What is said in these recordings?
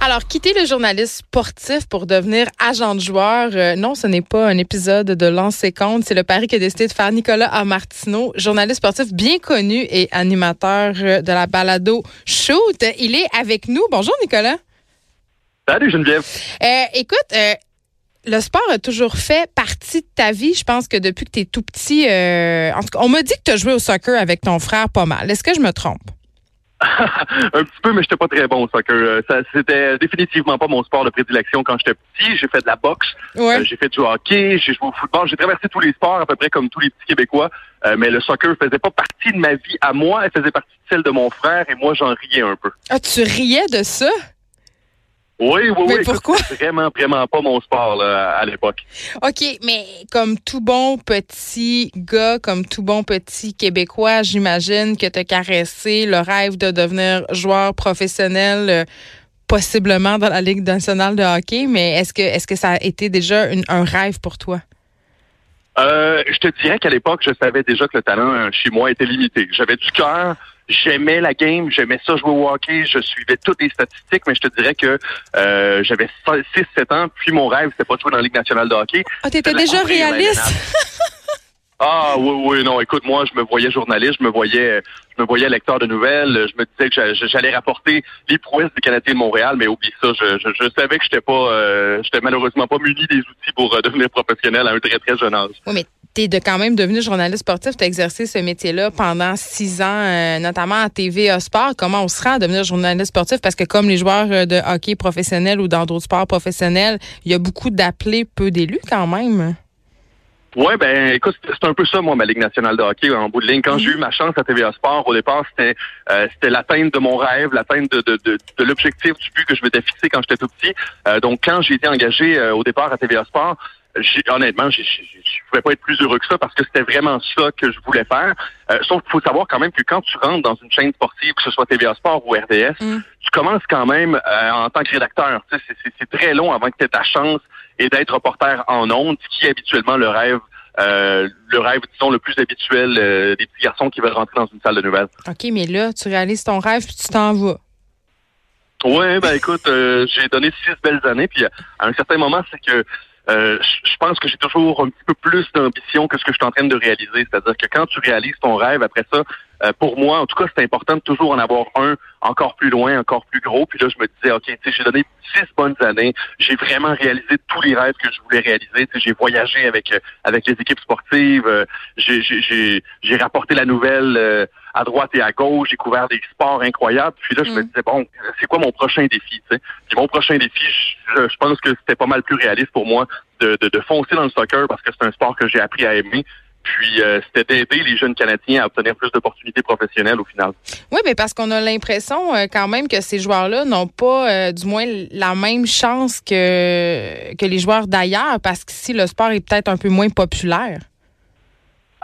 Alors, quitter le journaliste sportif pour devenir agent de joueur, euh, non, ce n'est pas un épisode de Lancer compte. C'est le pari qu'a décidé de faire Nicolas Amartino, journaliste sportif bien connu et animateur euh, de la balado Shoot. Il est avec nous. Bonjour, Nicolas. Salut, Geneviève. Euh, écoute, le sport a toujours fait partie de ta vie. Je pense que depuis que tu es tout petit, en tout cas, on m'a dit que tu as joué au soccer avec ton frère pas mal. Est-ce que je me trompe? Un petit peu, mais j'étais pas très bon au soccer. Euh, ça, c'était définitivement pas mon sport de prédilection quand j'étais petit. J'ai fait de la boxe, euh, j'ai fait du hockey, j'ai joué au football, j'ai traversé tous les sports à peu près comme tous les petits Québécois. Euh, mais le soccer faisait pas partie de ma vie à moi, elle faisait partie de celle de mon frère et moi j'en riais un peu. Ah, tu riais de ça? Oui, oui, mais oui. Pourquoi? Vraiment, vraiment pas mon sport à l'époque. OK, mais comme tout bon petit gars, comme tout bon petit Québécois, j'imagine que tu as caressé le rêve de devenir joueur professionnel euh, possiblement dans la Ligue nationale de hockey, mais est-ce que est-ce que ça a été déjà un rêve pour toi? Euh, je te dirais qu'à l'époque, je savais déjà que le talent euh, chez moi était limité. J'avais du cœur, j'aimais la game, j'aimais ça jouer au hockey, je suivais toutes les statistiques, mais je te dirais que euh, j'avais 6-7 ans, puis mon rêve, c'était pas de jouer dans la Ligue nationale de hockey. Ah, t'étais déjà réaliste? Ah oui, oui, non, écoute, moi, je me voyais journaliste, je me voyais je me voyais lecteur de nouvelles, je me disais que j'allais rapporter les prouesses du Canadien de Montréal, mais oublie ça, je, je, savais que j'étais pas euh, j'étais malheureusement pas muni des outils pour euh, devenir professionnel à un très très jeune âge. Oui, mais t'es de quand même devenu journaliste sportif, tu as exercé ce métier-là pendant six ans, euh, notamment à TVA Sport. Comment on se rend à devenir journaliste sportif? Parce que comme les joueurs de hockey professionnels ou dans d'autres sports professionnels, il y a beaucoup d'appelés, peu d'élus quand même. Oui, ben écoute, c'est un peu ça, moi, ma Ligue nationale de hockey en bout de ligne. Quand j'ai eu ma chance à TVA Sport, au départ, c'était euh, c'était l'atteinte de mon rêve, l'atteinte de, de, de, de l'objectif du but que je m'étais fixé quand j'étais tout petit. Euh, donc, quand j'ai été engagé euh, au départ à TVA Sport, honnêtement, je ne pouvais pas être plus heureux que ça parce que c'était vraiment ça que je voulais faire. Euh, sauf qu'il faut savoir quand même que quand tu rentres dans une chaîne sportive, que ce soit TVA Sport ou RDS, mm. tu commences quand même euh, en tant que rédacteur. C'est très long avant que tu aies ta chance et d'être reporter en ondes, qui est habituellement le rêve euh, le rêve, disons, le plus habituel euh, des petits garçons qui veulent rentrer dans une salle de nouvelles. OK, mais là, tu réalises ton rêve puis tu t'en vas. Oui, ben écoute, euh, j'ai donné six belles années, puis à un certain moment, c'est que euh, je pense que j'ai toujours un petit peu plus d'ambition que ce que je suis en train de réaliser. C'est-à-dire que quand tu réalises ton rêve, après ça, euh, pour moi, en tout cas, c'est important de toujours en avoir un encore plus loin, encore plus gros. Puis là, je me disais, OK, tu sais, j'ai donné six bonnes années. J'ai vraiment réalisé tous les rêves que je voulais réaliser. J'ai voyagé avec euh, avec les équipes sportives. j'ai rapporté la nouvelle à droite et à gauche. J'ai couvert des sports incroyables. Puis là, je me mm. disais, bon, c'est quoi mon prochain défi? Puis mon prochain défi, je, je pense que c'était pas mal plus réaliste pour moi de, de, de, foncer dans le soccer parce que c'est un sport que j'ai appris à aimer. Puis euh, c'était d'aider les jeunes Canadiens à obtenir plus d'opportunités professionnelles au final. Oui, mais parce qu'on a l'impression euh, quand même que ces joueurs-là n'ont pas, euh, du moins, la même chance que, que les joueurs d'ailleurs, parce qu'ici, le sport est peut-être un peu moins populaire.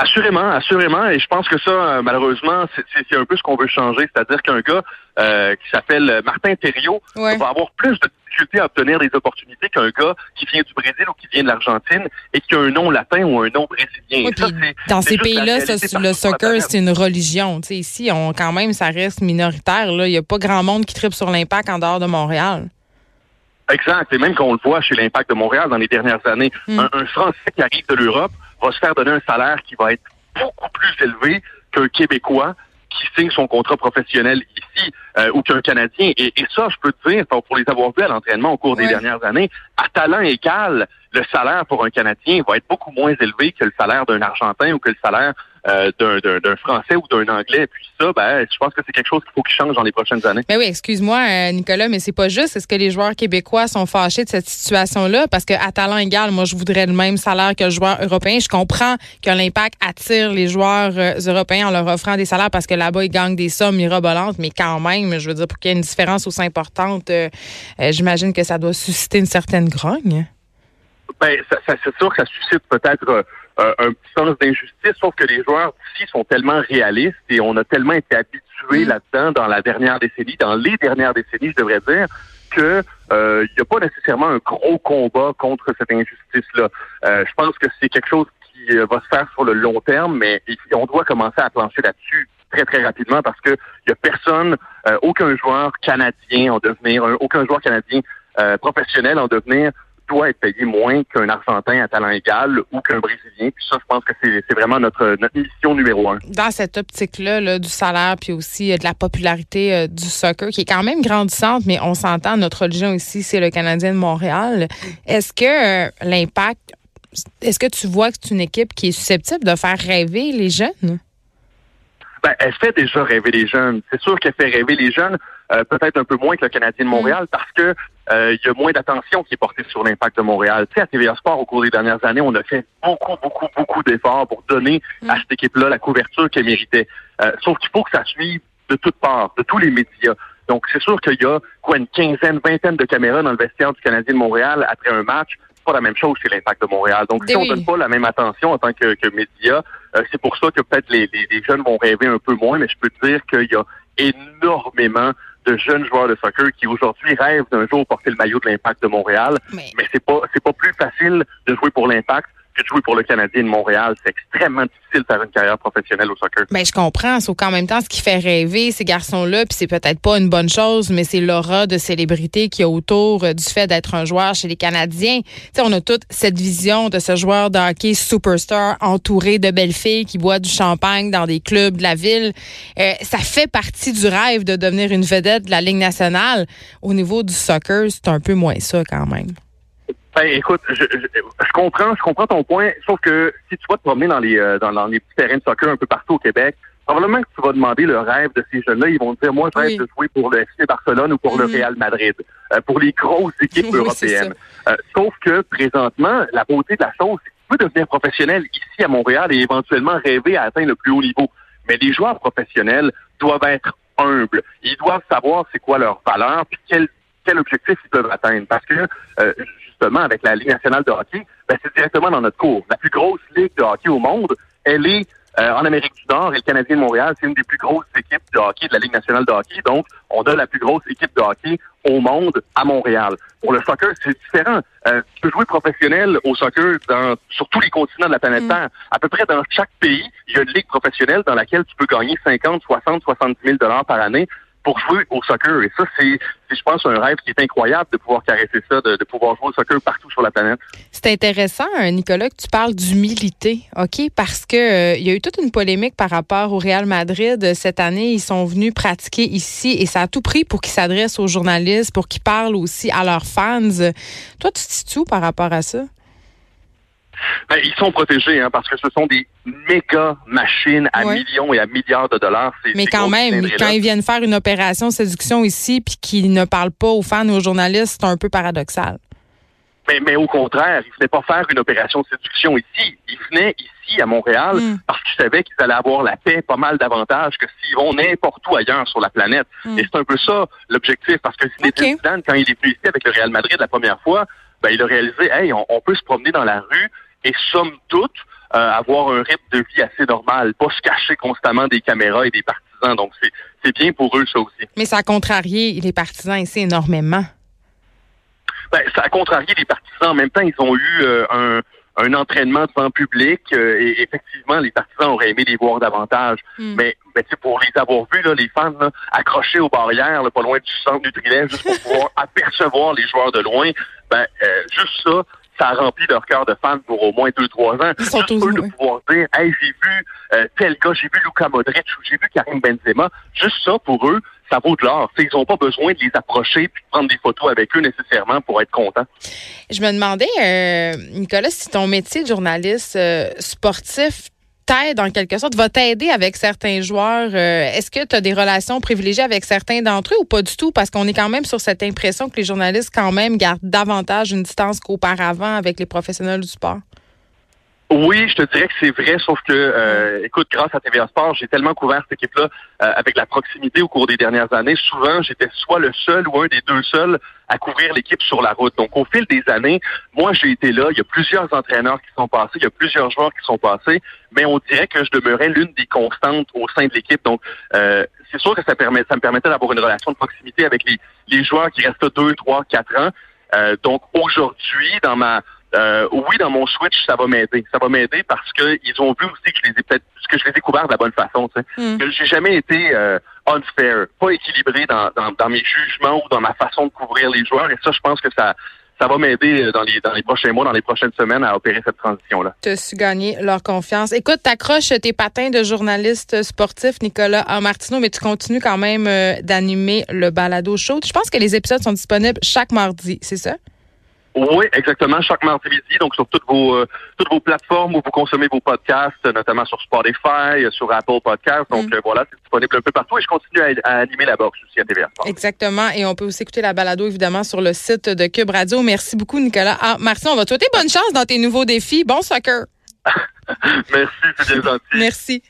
Assurément, assurément. Et je pense que ça, euh, malheureusement, c'est un peu ce qu'on veut changer. C'est-à-dire qu'un gars euh, qui s'appelle Martin Thériault va avoir plus de difficultés à obtenir des opportunités qu'un gars qui vient du Brésil ou qui vient de l'Argentine et qui a un nom latin ou un nom brésilien. dans ces pays-là, le soccer, c'est une religion. ici, on, quand même, ça reste minoritaire. Il n'y a pas grand monde qui tripe sur l'impact en dehors de Montréal. Exact. Et même qu'on le voit chez l'impact de Montréal dans les dernières années. Hmm. un Français qui arrive de l'Europe va se faire donner un salaire qui va être beaucoup plus élevé qu'un Québécois qui signe son contrat professionnel ici euh, ou qu'un Canadien. Et, ça, je peux te dire, pour les avoir vus à l'entraînement au cours des dernières années, à talent égal, le salaire pour un Canadien va être beaucoup moins élevé que le salaire d'un Argentin ou que le salaire euh, d'un Français ou d'un Anglais. Puis ça, ben, je pense que c'est quelque chose qu'il faut qu'il change dans les prochaines années. Mais oui, excuse-moi, euh, Nicolas, mais c'est pas juste. Est-ce que les joueurs québécois sont fâchés de cette situation-là? Parce qu'à talent égal, moi, je voudrais le même salaire que le joueur européen. Je comprends que l'impact attire les joueurs euh, européens en leur offrant des salaires parce que là-bas, ils gagnent des sommes mirobolantes, mais quand même, je veux dire, pour qu'il y ait une différence aussi importante, j'imagine que ça doit susciter une certaine grogne. Ben, ça, c'est sûr que ça suscite peut-être euh, un petit sens d'injustice, sauf que les joueurs d'ici sont tellement réalistes et on a tellement été habitués mm. là-dedans dans la dernière décennie, dans les dernières décennies, je devrais dire, que euh, n'y a pas nécessairement un gros combat contre cette injustice-là. Euh, je pense que c'est quelque chose qui va se faire sur le long terme, mais on doit commencer à plancher là-dessus très, très rapidement parce que il y a personne, euh, aucun joueur canadien en devenir, aucun joueur canadien euh, professionnel en devenir doit être payé moins qu'un Argentin à talent égal ou qu'un Brésilien. Puis ça, je pense que c'est vraiment notre, notre mission numéro un. Dans cette optique-là, du salaire, puis aussi euh, de la popularité euh, du soccer, qui est quand même grandissante, mais on s'entend, notre religion ici, c'est le Canadien de Montréal. Est-ce que euh, l'impact, est-ce que tu vois que c'est une équipe qui est susceptible de faire rêver les jeunes? Ben, elle fait déjà rêver les jeunes. C'est sûr qu'elle fait rêver les jeunes, peut-être un peu moins que le Canadien de mm. Montréal, parce que il y a moins d'attention qui est portée sur l'impact de Montréal. Tu sais, à TVA Sport, au cours des dernières années, on a fait beaucoup, beaucoup, beaucoup d'efforts pour donner mm. à cette équipe-là la couverture qu'elle méritait. Euh, sauf qu'il faut que ça suive de toutes parts, de tous les médias. Donc, c'est sûr qu'il y a quoi une quinzaine, vingtaine de caméras dans le vestiaire du Canadien de Montréal après un match. C'est pas la même chose chez l'impact de Montréal. Donc, si ben on donne pas la même attention en tant que, que média, euh, c'est pour ça que peut-être les, les, les, jeunes vont rêver un peu moins, mais je peux te dire qu'il y a énormément de jeunes joueurs de soccer qui aujourd'hui rêvent d'un jour porter le maillot de l'Impact de Montréal. Mais, mais c'est pas c'est pas plus facile de jouer pour l'Impact que jouer pour le Canadien de Montréal. C'est extrêmement difficile de faire une carrière professionnelle au soccer. Ben, je comprends. Sauf qu'en même temps, ce qui fait rêver ces garçons-là, puis c'est peut-être pas une bonne chose, mais c'est l'aura de célébrité qu'il y a autour euh, du fait d'être un joueur chez les Canadiens. sais, on a toute cette vision de ce joueur de hockey superstar entouré de belles filles qui boit du champagne dans des clubs de la ville. Euh, ça fait partie du rêve de devenir une vedette de la Ligue nationale. Au niveau du soccer, c'est un peu moins ça quand même. Ben, écoute, je, je, comprends, je comprends ton point, sauf que si tu vas te promener dans les euh, dans, dans, les petits terrains de soccer un peu partout au Québec, probablement que tu vas demander le rêve de ces jeunes-là. Ils vont te dire, moi, je rêve de jouer pour le FC Barcelone ou pour le mhm. Real Madrid, euh, pour les grosses équipes européennes. Euh, sauf que présentement, la beauté de la chose, c'est que tu peux devenir professionnel ici à Montréal et éventuellement rêver à atteindre le plus haut niveau. Mais les joueurs professionnels doivent être humbles. Ils doivent savoir c'est quoi leur valeur puis quel quel objectif ils peuvent atteindre. Parce que avec la Ligue nationale de hockey, ben, c'est directement dans notre cours. La plus grosse ligue de hockey au monde, elle est euh, en Amérique du Nord et le Canadien de Montréal, c'est une des plus grosses équipes de hockey de la Ligue nationale de hockey. Donc, on a la plus grosse équipe de hockey au monde à Montréal. Pour le soccer, c'est différent. Euh, tu peux jouer professionnel au soccer dans, sur tous les continents de la planète mm. Terre. À peu près dans chaque pays, il y a une ligue professionnelle dans laquelle tu peux gagner 50, 60, 70 000 dollars par année pour jouer au soccer. Et ça, c'est, je pense, un rêve qui est incroyable de pouvoir caresser ça, de, pouvoir jouer au soccer partout sur la planète. C'est intéressant, Nicolas, que tu parles d'humilité, OK? Parce que euh, il y a eu toute une polémique par rapport au Real Madrid cette année. Ils sont venus pratiquer ici et ça a tout pris pour qu'ils s'adressent aux journalistes, pour qu'ils parlent aussi à leurs fans. Toi, tu te situes par rapport à ça? Ben, ils sont protégés hein, parce que ce sont des méga machines à millions et à milliards de dollars. Mais quand même, quand ils viennent faire une opération séduction ici puis qu'ils ne parlent pas aux fans ou aux journalistes, c'est un peu paradoxal. Mais, mais au contraire, ils ne venaient pas faire une opération séduction ici. Ils venaient ici à Montréal hmm. parce qu'ils savaient qu'ils allaient avoir la paix, pas mal davantage que s'ils vont n'importe où ailleurs sur la planète. Hmm. Et c'est un peu ça l'objectif parce que Zinedine okay. quand il est venu ici avec le Real Madrid la première fois, ben, il a réalisé, hey, on peut se promener dans la rue et somme toute euh, avoir un rythme de vie assez normal, pas se cacher constamment des caméras et des partisans. Donc c'est bien pour eux ça aussi. Mais ça a contrarié les partisans ici énormément. Ben, ça a contrarié les partisans. En même temps, ils ont eu euh, un, un entraînement devant public euh, et effectivement, les partisans auraient aimé les voir davantage. Hmm. Mais, mais pour les avoir vus, là, les fans accrochés aux barrières, pas loin du centre Nutrilait, juste pour pouvoir apercevoir les joueurs de loin, ben juste ça, ça a rempli leur cœur de fans pour au moins deux, trois ans. Ils Juste eux de pouvoir dire, hey, j'ai vu euh, tel gars, j'ai vu Luka Modric ou j'ai vu Karim Benzema. Juste ça, pour eux, ça vaut de l'or. Ils n'ont pas besoin de les approcher puis de prendre des photos avec eux nécessairement pour être contents. Je me demandais, euh, Nicolas, si ton métier de journaliste euh, sportif t'aide en quelque sorte, va t'aider avec certains joueurs. Euh, est-ce que tu as des relations privilégiées avec certains d'entre eux ou pas du tout? Parce qu'on est quand même sur cette impression que les journalistes quand même gardent davantage une distance qu'auparavant avec les professionnels du sport. Oui, je te dirais que c'est vrai, sauf que, euh, écoute, grâce à TVA Sport, j'ai tellement couvert cette équipe-là euh, avec la proximité au cours des dernières années. Souvent, j'étais soit le seul ou un des deux seuls à couvrir l'équipe sur la route. Donc, au fil des années, moi, j'ai été là. Il y a plusieurs entraîneurs qui sont passés, il y a plusieurs joueurs qui sont passés, mais on dirait que je demeurais l'une des constantes au sein de l'équipe. Donc, euh, c'est sûr que ça, permet, ça me permettait d'avoir une relation de proximité avec les, les joueurs qui restent deux, trois, quatre ans. donc, aujourd'hui, dans ma euh, oui, dans mon switch, ça va m'aider. Ça va m'aider parce que ils ont vu aussi que je les ai peut-être que je les ai couverts de la bonne façon. Mm. Que j'ai jamais été euh, unfair, pas équilibré dans, dans, dans mes jugements ou dans ma façon de couvrir les joueurs. Et ça, je pense que ça ça va m'aider euh, dans les, dans les prochains mois, dans les prochaines semaines à opérer cette transition-là. Tu as su gagner leur confiance. Écoute, t'accroches tes patins de journaliste sportif, Nicolas Martineau, mais tu continues quand même euh, d'animer le balado show. Je pense que les épisodes sont disponibles chaque mardi, c'est ça? Oui, exactement. Chaque mardi midi, donc sur toutes vos euh, toutes vos plateformes où vous consommez vos podcasts, notamment sur Spotify, sur Apple Podcasts. Donc Mm. euh, voilà, c'est disponible un peu partout. Et je continue à, à animer la boxe aussi à TVA. Sport. Exactement. Et on peut aussi écouter la balado, évidemment, sur le site de Cube Radio. Merci beaucoup, Nicolas. Ah, Martineau, on va te souhaiter bonne chance dans tes nouveaux défis. Bon soccer. Merci, c'est bien gentil. Merci.